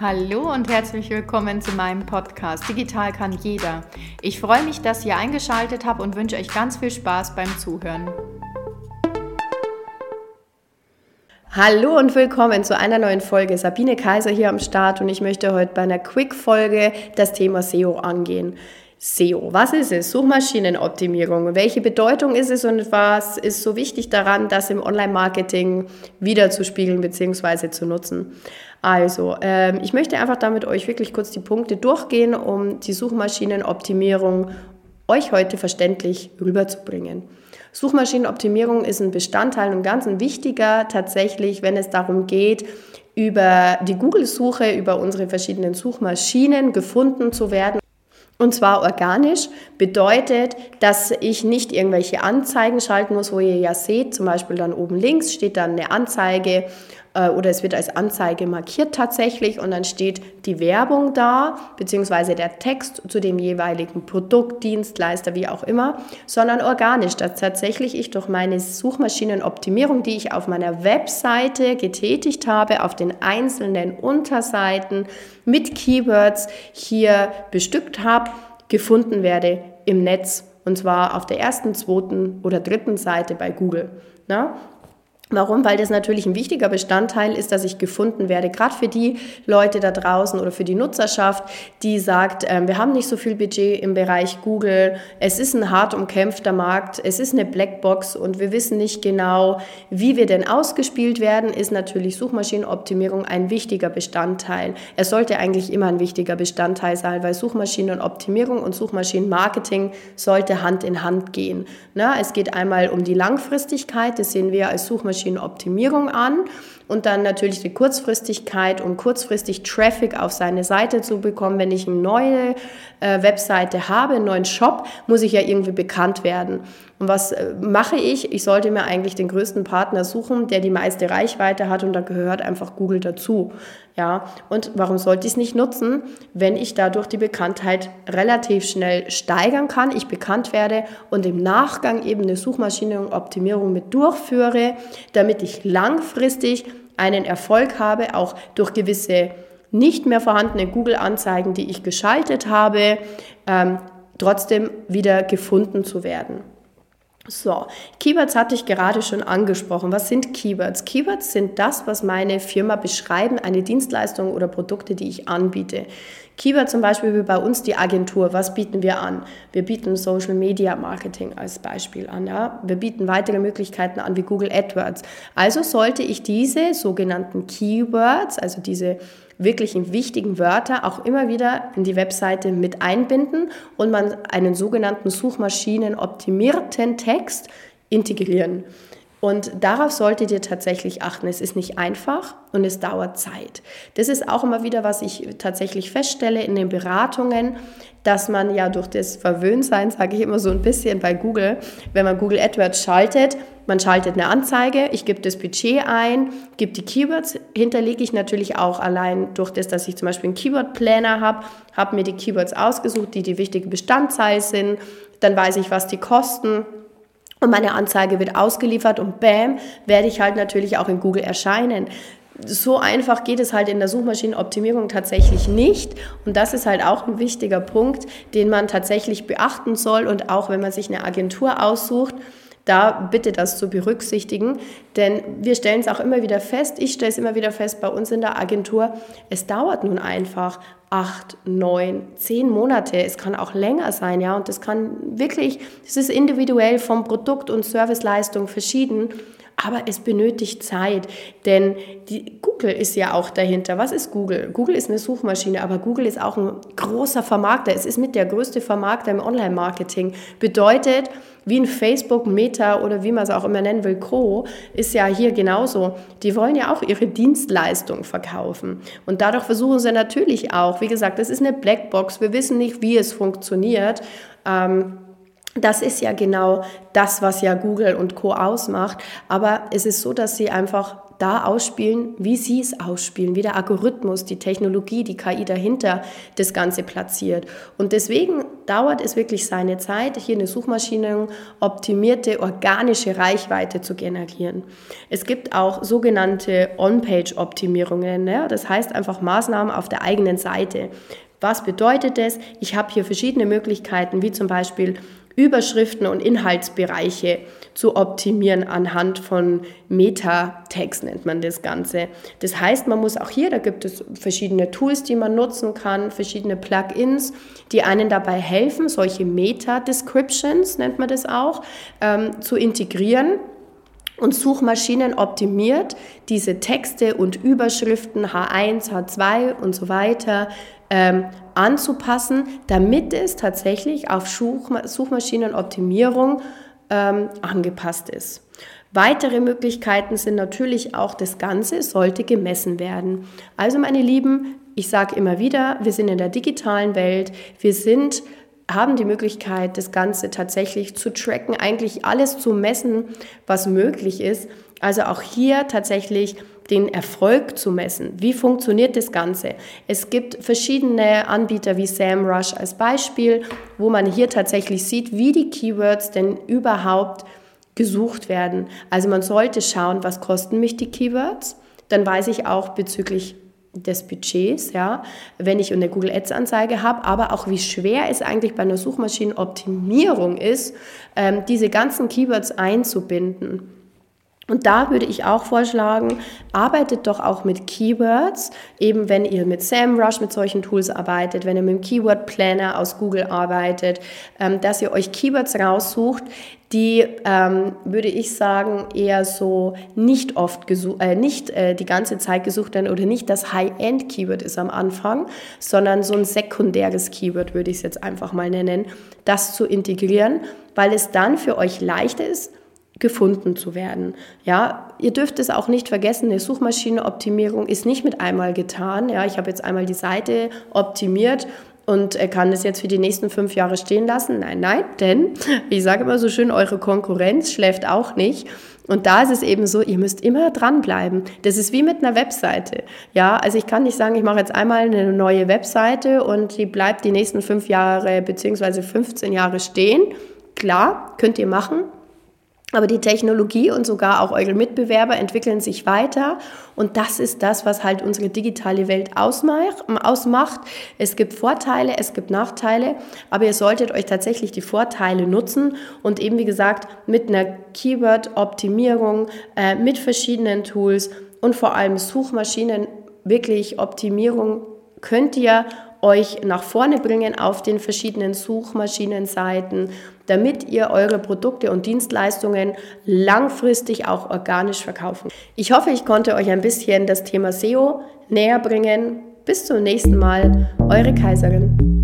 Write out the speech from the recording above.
Hallo und herzlich willkommen zu meinem Podcast Digital kann jeder. Ich freue mich, dass ihr eingeschaltet habt und wünsche euch ganz viel Spaß beim Zuhören. Hallo und willkommen zu einer neuen Folge. Sabine Kaiser hier am Start und ich möchte heute bei einer Quick-Folge das Thema SEO angehen. SEO. Was ist es? Suchmaschinenoptimierung. Welche Bedeutung ist es und was ist so wichtig daran, das im Online-Marketing wiederzuspiegeln bzw. zu nutzen? Also, ähm, ich möchte einfach damit euch wirklich kurz die Punkte durchgehen, um die Suchmaschinenoptimierung euch heute verständlich rüberzubringen. Suchmaschinenoptimierung ist ein Bestandteil und ganz ein wichtiger tatsächlich, wenn es darum geht, über die Google-Suche, über unsere verschiedenen Suchmaschinen gefunden zu werden. Und zwar organisch bedeutet, dass ich nicht irgendwelche Anzeigen schalten muss, wo ihr ja seht, zum Beispiel dann oben links steht dann eine Anzeige äh, oder es wird als Anzeige markiert tatsächlich und dann steht die Werbung da, beziehungsweise der Text zu dem jeweiligen Produkt, Dienstleister, wie auch immer, sondern organisch, dass tatsächlich ich durch meine Suchmaschinenoptimierung, die ich auf meiner Webseite getätigt habe, auf den einzelnen Unterseiten mit Keywords hier bestückt habe, gefunden werde im Netz und zwar auf der ersten, zweiten oder dritten Seite bei Google. Na? Warum? Weil das natürlich ein wichtiger Bestandteil ist, dass ich gefunden werde, gerade für die Leute da draußen oder für die Nutzerschaft, die sagt, äh, wir haben nicht so viel Budget im Bereich Google, es ist ein hart umkämpfter Markt, es ist eine Blackbox und wir wissen nicht genau, wie wir denn ausgespielt werden, ist natürlich Suchmaschinenoptimierung ein wichtiger Bestandteil. Es sollte eigentlich immer ein wichtiger Bestandteil sein, weil Suchmaschinenoptimierung und Suchmaschinenmarketing sollte Hand in Hand gehen. Na, es geht einmal um die Langfristigkeit, das sehen wir als Suchmaschinen Suchmaschinenoptimierung an und dann natürlich die Kurzfristigkeit, um kurzfristig Traffic auf seine Seite zu bekommen. Wenn ich eine neue äh, Webseite habe, einen neuen Shop, muss ich ja irgendwie bekannt werden. Und was äh, mache ich? Ich sollte mir eigentlich den größten Partner suchen, der die meiste Reichweite hat und da gehört einfach Google dazu. Ja, und warum sollte ich es nicht nutzen, wenn ich dadurch die Bekanntheit relativ schnell steigern kann, ich bekannt werde und im Nachgang eben eine Suchmaschinenoptimierung mit durchführe, damit ich langfristig einen Erfolg habe, auch durch gewisse nicht mehr vorhandene Google-Anzeigen, die ich geschaltet habe, ähm, trotzdem wieder gefunden zu werden. So, Keywords hatte ich gerade schon angesprochen. Was sind Keywords? Keywords sind das, was meine Firma beschreiben, eine Dienstleistung oder Produkte, die ich anbiete. Keyword zum Beispiel wie bei uns die Agentur. Was bieten wir an? Wir bieten Social Media Marketing als Beispiel an. Ja? Wir bieten weitere Möglichkeiten an wie Google AdWords. Also sollte ich diese sogenannten Keywords, also diese wirklichen wichtigen Wörter auch immer wieder in die Webseite mit einbinden und man einen sogenannten Suchmaschinen-optimierten Text integrieren. Und darauf solltet ihr tatsächlich achten. Es ist nicht einfach und es dauert Zeit. Das ist auch immer wieder, was ich tatsächlich feststelle in den Beratungen, dass man ja durch das Verwöhntsein, sage ich immer so ein bisschen bei Google, wenn man Google AdWords schaltet, man schaltet eine Anzeige, ich gebe das Budget ein, gebe die Keywords, hinterlege ich natürlich auch allein durch das, dass ich zum Beispiel einen Keyword-Planner habe, habe mir die Keywords ausgesucht, die die wichtige Bestandteil sind, dann weiß ich, was die kosten und meine Anzeige wird ausgeliefert und bam, werde ich halt natürlich auch in Google erscheinen. So einfach geht es halt in der Suchmaschinenoptimierung tatsächlich nicht. Und das ist halt auch ein wichtiger Punkt, den man tatsächlich beachten soll. Und auch wenn man sich eine Agentur aussucht, da bitte das zu berücksichtigen, denn wir stellen es auch immer wieder fest, ich stelle es immer wieder fest bei uns in der Agentur, es dauert nun einfach acht, neun, zehn Monate. Es kann auch länger sein, ja. Und das kann wirklich, das ist individuell vom Produkt und Serviceleistung verschieden. Aber es benötigt Zeit, denn die, Google ist ja auch dahinter. Was ist Google? Google ist eine Suchmaschine, aber Google ist auch ein großer Vermarkter. Es ist mit der größte Vermarkter im Online-Marketing. Bedeutet, wie ein Facebook, Meta oder wie man es auch immer nennen will, Co., ist ja hier genauso. Die wollen ja auch ihre Dienstleistung verkaufen. Und dadurch versuchen sie natürlich auch, wie gesagt, das ist eine Blackbox. Wir wissen nicht, wie es funktioniert. Ähm, das ist ja genau das, was ja Google und Co ausmacht. Aber es ist so, dass sie einfach da ausspielen, wie sie es ausspielen, wie der Algorithmus, die Technologie, die KI dahinter das Ganze platziert. Und deswegen dauert es wirklich seine Zeit, hier eine Suchmaschine optimierte organische Reichweite zu generieren. Es gibt auch sogenannte On-Page-Optimierungen. Ja? Das heißt einfach Maßnahmen auf der eigenen Seite. Was bedeutet das? Ich habe hier verschiedene Möglichkeiten, wie zum Beispiel Überschriften und Inhaltsbereiche zu optimieren anhand von Metatext nennt man das Ganze. Das heißt, man muss auch hier, da gibt es verschiedene Tools, die man nutzen kann, verschiedene Plugins, die einen dabei helfen, solche Meta-Descriptions nennt man das auch, ähm, zu integrieren und Suchmaschinen optimiert diese Texte und Überschriften H1, H2 und so weiter ähm, anzupassen, damit es tatsächlich auf Suchmaschinenoptimierung ähm, angepasst ist. Weitere Möglichkeiten sind natürlich auch, das Ganze sollte gemessen werden. Also meine Lieben, ich sage immer wieder, wir sind in der digitalen Welt, wir sind haben die Möglichkeit, das Ganze tatsächlich zu tracken, eigentlich alles zu messen, was möglich ist. Also auch hier tatsächlich den Erfolg zu messen. Wie funktioniert das Ganze? Es gibt verschiedene Anbieter wie SAMrush als Beispiel, wo man hier tatsächlich sieht, wie die Keywords denn überhaupt gesucht werden. Also man sollte schauen, was kosten mich die Keywords. Dann weiß ich auch bezüglich des Budgets, ja, wenn ich eine Google Ads Anzeige habe, aber auch wie schwer es eigentlich bei einer Suchmaschinenoptimierung ist, ähm, diese ganzen Keywords einzubinden. Und da würde ich auch vorschlagen, arbeitet doch auch mit Keywords, eben wenn ihr mit SAMrush, mit solchen Tools arbeitet, wenn ihr mit dem Keyword Planner aus Google arbeitet, ähm, dass ihr euch Keywords raussucht, die, ähm, würde ich sagen, eher so nicht oft gesucht, äh, nicht äh, die ganze Zeit gesucht werden oder nicht das High-End-Keyword ist am Anfang, sondern so ein sekundäres Keyword, würde ich es jetzt einfach mal nennen, das zu integrieren, weil es dann für euch leichter ist, gefunden zu werden. Ja, ihr dürft es auch nicht vergessen, eine Suchmaschinenoptimierung ist nicht mit einmal getan. Ja, ich habe jetzt einmal die Seite optimiert und kann das jetzt für die nächsten fünf Jahre stehen lassen. Nein, nein, denn ich sage immer so schön, eure Konkurrenz schläft auch nicht. Und da ist es eben so, ihr müsst immer dranbleiben. Das ist wie mit einer Webseite. Ja, also ich kann nicht sagen, ich mache jetzt einmal eine neue Webseite und die bleibt die nächsten fünf Jahre beziehungsweise 15 Jahre stehen. Klar, könnt ihr machen, aber die Technologie und sogar auch eure Mitbewerber entwickeln sich weiter. Und das ist das, was halt unsere digitale Welt ausmacht. Es gibt Vorteile, es gibt Nachteile, aber ihr solltet euch tatsächlich die Vorteile nutzen und eben, wie gesagt, mit einer Keyword-Optimierung, äh, mit verschiedenen Tools und vor allem Suchmaschinen wirklich Optimierung könnt ihr euch nach vorne bringen auf den verschiedenen Suchmaschinenseiten, damit ihr eure Produkte und Dienstleistungen langfristig auch organisch verkaufen. Ich hoffe, ich konnte euch ein bisschen das Thema SEO näher bringen. Bis zum nächsten Mal, eure Kaiserin.